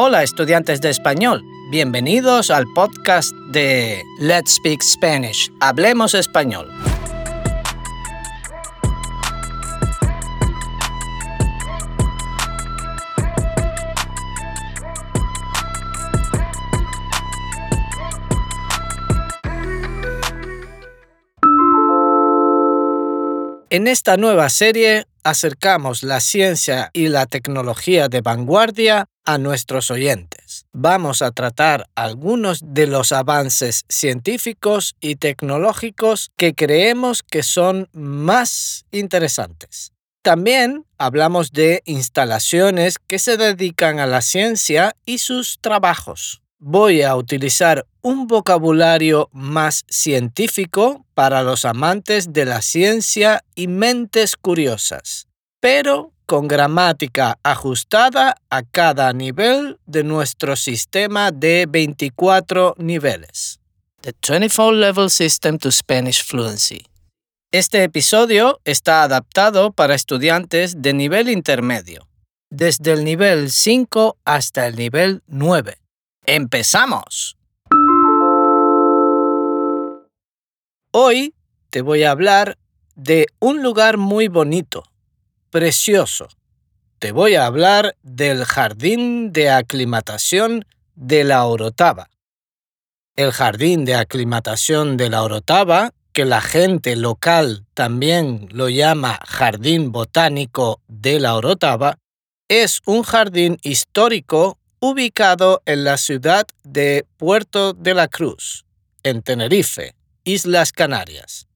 Hola estudiantes de español, bienvenidos al podcast de Let's Speak Spanish, Hablemos Español. En esta nueva serie acercamos la ciencia y la tecnología de vanguardia a nuestros oyentes. Vamos a tratar algunos de los avances científicos y tecnológicos que creemos que son más interesantes. También hablamos de instalaciones que se dedican a la ciencia y sus trabajos voy a utilizar un vocabulario más científico para los amantes de la ciencia y mentes curiosas, pero con gramática ajustada a cada nivel de nuestro sistema de 24 niveles. The 24 Level System to Spanish Fluency. Este episodio está adaptado para estudiantes de nivel intermedio, desde el nivel 5 hasta el nivel 9 ¡Empezamos! Hoy te voy a hablar de un lugar muy bonito, precioso. Te voy a hablar del jardín de aclimatación de la Orotava. El jardín de aclimatación de la Orotava, que la gente local también lo llama Jardín Botánico de la Orotava, es un jardín histórico ubicado en la ciudad de Puerto de la Cruz, en Tenerife, Islas Canarias.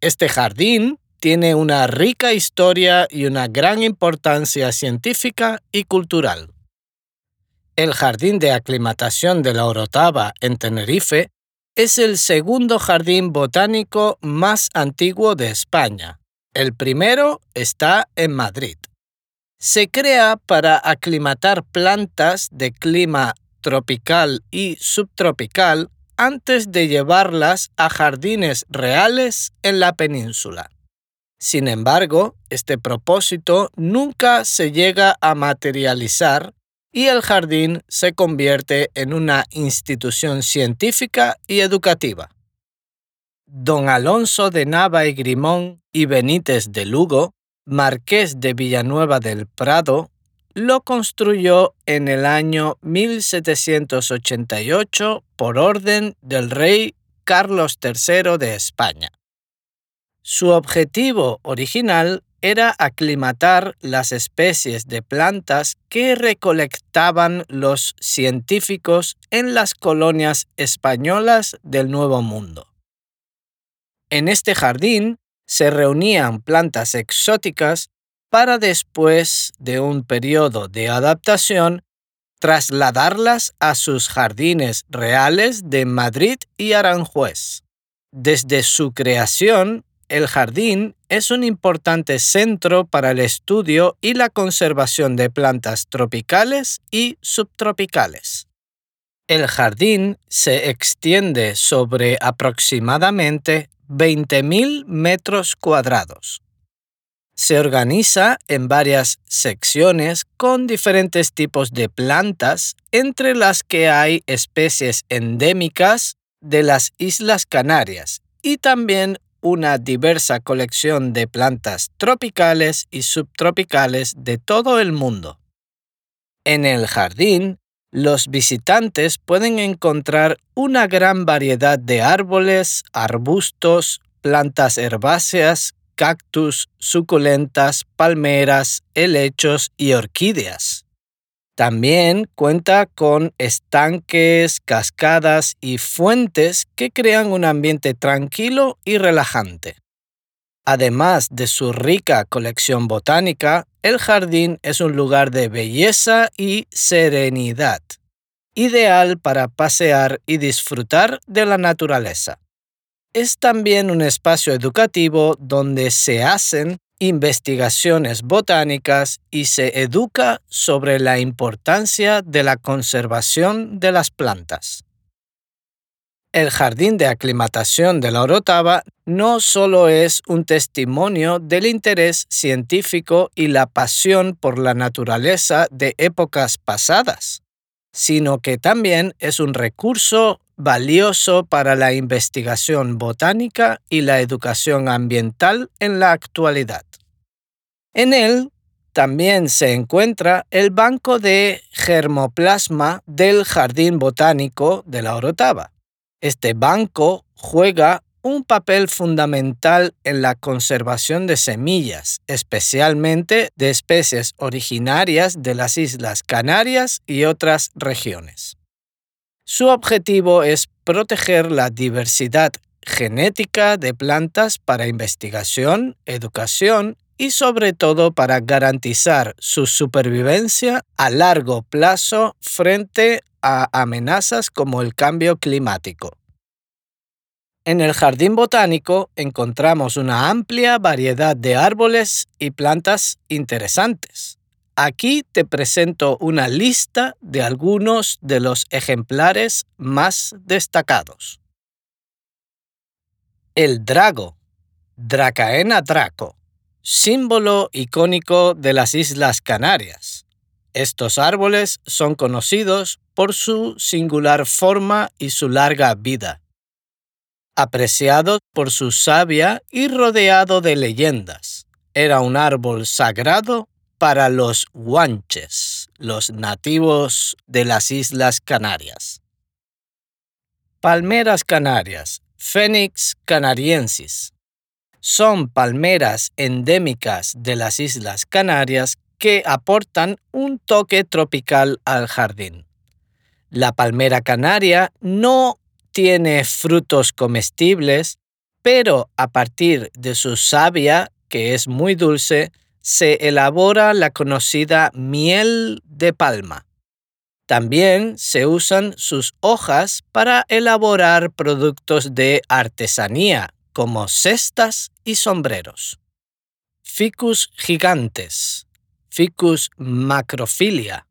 Este jardín tiene una rica historia y una gran importancia científica y cultural. El jardín de aclimatación de la Orotava en Tenerife es el segundo jardín botánico más antiguo de España. El primero está en Madrid se crea para aclimatar plantas de clima tropical y subtropical antes de llevarlas a jardines reales en la península. Sin embargo, este propósito nunca se llega a materializar y el jardín se convierte en una institución científica y educativa. Don Alonso de Nava y Grimón y Benítez de Lugo marqués de Villanueva del Prado, lo construyó en el año 1788 por orden del rey Carlos III de España. Su objetivo original era aclimatar las especies de plantas que recolectaban los científicos en las colonias españolas del Nuevo Mundo. En este jardín se reunían plantas exóticas para después de un periodo de adaptación trasladarlas a sus jardines reales de Madrid y Aranjuez. Desde su creación, el jardín es un importante centro para el estudio y la conservación de plantas tropicales y subtropicales. El jardín se extiende sobre aproximadamente 20.000 metros cuadrados. Se organiza en varias secciones con diferentes tipos de plantas, entre las que hay especies endémicas de las Islas Canarias y también una diversa colección de plantas tropicales y subtropicales de todo el mundo. En el jardín los visitantes pueden encontrar una gran variedad de árboles, arbustos, plantas herbáceas, cactus, suculentas, palmeras, helechos y orquídeas. También cuenta con estanques, cascadas y fuentes que crean un ambiente tranquilo y relajante. Además de su rica colección botánica, el jardín es un lugar de belleza y serenidad, ideal para pasear y disfrutar de la naturaleza. Es también un espacio educativo donde se hacen investigaciones botánicas y se educa sobre la importancia de la conservación de las plantas. El jardín de aclimatación de la Orotava no solo es un testimonio del interés científico y la pasión por la naturaleza de épocas pasadas, sino que también es un recurso valioso para la investigación botánica y la educación ambiental en la actualidad. En él también se encuentra el banco de germoplasma del Jardín Botánico de la Orotava. Este banco juega un papel fundamental en la conservación de semillas, especialmente de especies originarias de las Islas Canarias y otras regiones. Su objetivo es proteger la diversidad genética de plantas para investigación, educación y sobre todo para garantizar su supervivencia a largo plazo frente a amenazas como el cambio climático. En el jardín botánico encontramos una amplia variedad de árboles y plantas interesantes. Aquí te presento una lista de algunos de los ejemplares más destacados. El drago, Dracaena draco, símbolo icónico de las Islas Canarias. Estos árboles son conocidos por su singular forma y su larga vida. Apreciado por su savia y rodeado de leyendas, era un árbol sagrado para los guanches, los nativos de las Islas Canarias. Palmeras canarias, Phoenix canariensis. Son palmeras endémicas de las Islas Canarias que aportan un toque tropical al jardín. La palmera canaria no tiene frutos comestibles, pero a partir de su savia, que es muy dulce, se elabora la conocida miel de palma. También se usan sus hojas para elaborar productos de artesanía, como cestas y sombreros. Ficus gigantes, Ficus macrophilia.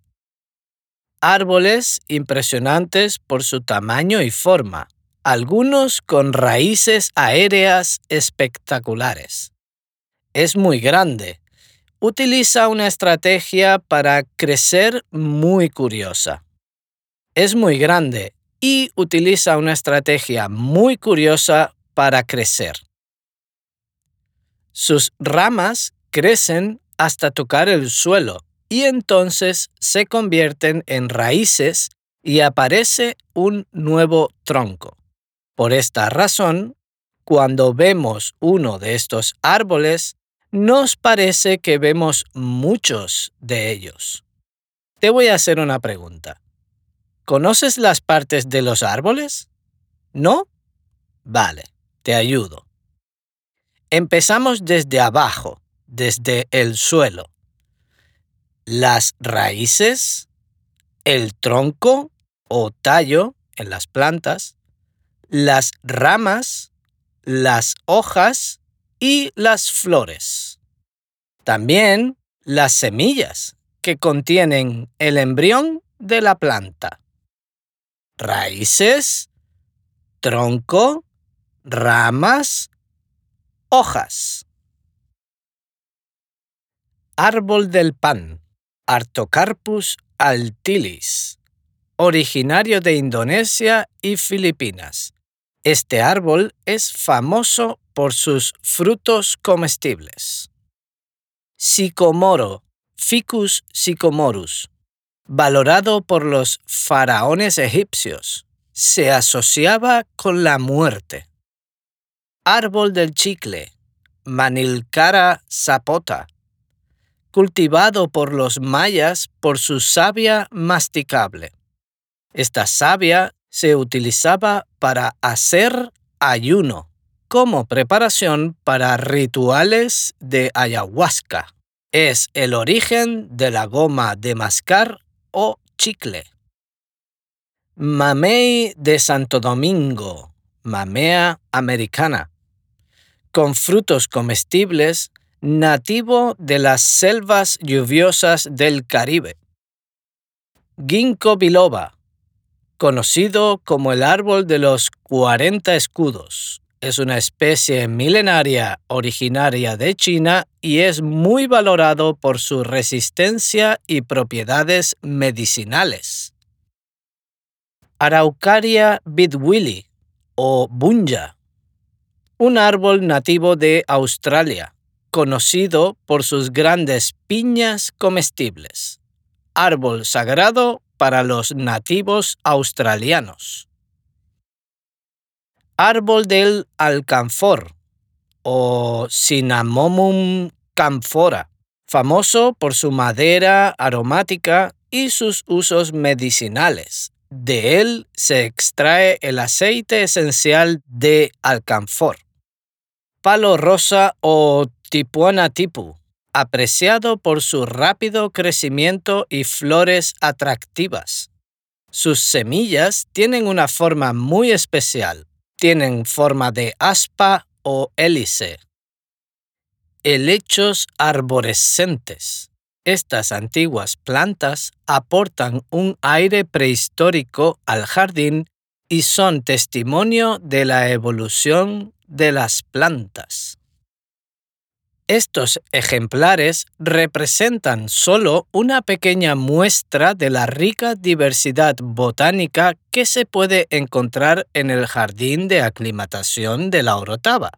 Árboles impresionantes por su tamaño y forma, algunos con raíces aéreas espectaculares. Es muy grande, utiliza una estrategia para crecer muy curiosa. Es muy grande y utiliza una estrategia muy curiosa para crecer. Sus ramas crecen hasta tocar el suelo y entonces se convierten en raíces y aparece un nuevo tronco. Por esta razón, cuando vemos uno de estos árboles, nos parece que vemos muchos de ellos. Te voy a hacer una pregunta. ¿Conoces las partes de los árboles? ¿No? Vale, te ayudo. Empezamos desde abajo, desde el suelo. Las raíces, el tronco o tallo en las plantas, las ramas, las hojas y las flores. También las semillas que contienen el embrión de la planta. Raíces, tronco, ramas, hojas. Árbol del pan, Artocarpus altilis, originario de Indonesia y Filipinas. Este árbol es famoso por sus frutos comestibles. Sicomoro, Ficus sicomorus, valorado por los faraones egipcios, se asociaba con la muerte. Árbol del chicle, Manilcara sapota, cultivado por los mayas por su savia masticable. Esta savia se utilizaba para hacer ayuno como preparación para rituales de ayahuasca. Es el origen de la goma de mascar o chicle. Mamey de Santo Domingo, mamea americana, con frutos comestibles, nativo de las selvas lluviosas del Caribe. Ginkgo biloba, conocido como el árbol de los 40 escudos, es una especie milenaria originaria de China y es muy valorado por su resistencia y propiedades medicinales. Araucaria bidwilli o bunja, un árbol nativo de Australia, conocido por sus grandes piñas comestibles. Árbol sagrado para los nativos australianos. Árbol del alcanfor o Cinnamomum camphora, famoso por su madera aromática y sus usos medicinales. De él se extrae el aceite esencial de alcanfor. Palo rosa o Tipuana tipu, apreciado por su rápido crecimiento y flores atractivas. Sus semillas tienen una forma muy especial. Tienen forma de aspa o hélice. Helechos arborescentes. Estas antiguas plantas aportan un aire prehistórico al jardín y son testimonio de la evolución de las plantas. Estos ejemplares representan solo una pequeña muestra de la rica diversidad botánica que se puede encontrar en el jardín de aclimatación de la Orotava.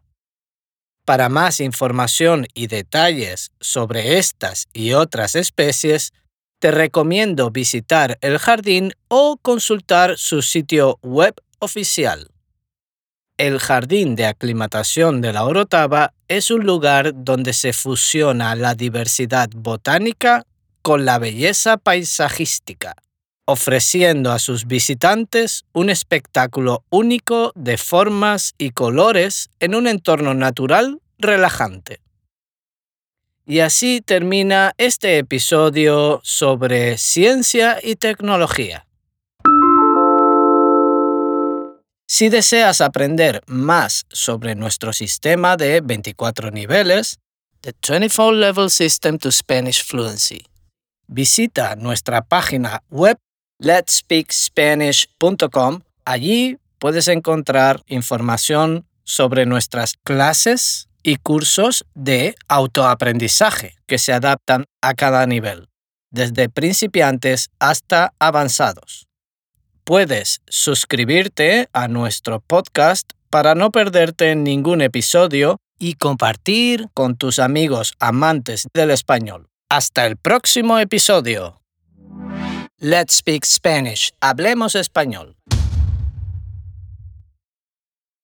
Para más información y detalles sobre estas y otras especies, te recomiendo visitar el jardín o consultar su sitio web oficial. El jardín de aclimatación de la Orotava es un lugar donde se fusiona la diversidad botánica con la belleza paisajística, ofreciendo a sus visitantes un espectáculo único de formas y colores en un entorno natural relajante. Y así termina este episodio sobre ciencia y tecnología. Si deseas aprender más sobre nuestro sistema de 24 niveles, The 24 Level System to Spanish Fluency, visita nuestra página web letspeakspanish.com. Allí puedes encontrar información sobre nuestras clases y cursos de autoaprendizaje que se adaptan a cada nivel, desde principiantes hasta avanzados puedes suscribirte a nuestro podcast para no perderte ningún episodio y compartir con tus amigos amantes del español. Hasta el próximo episodio. Let's Speak Spanish. Hablemos español.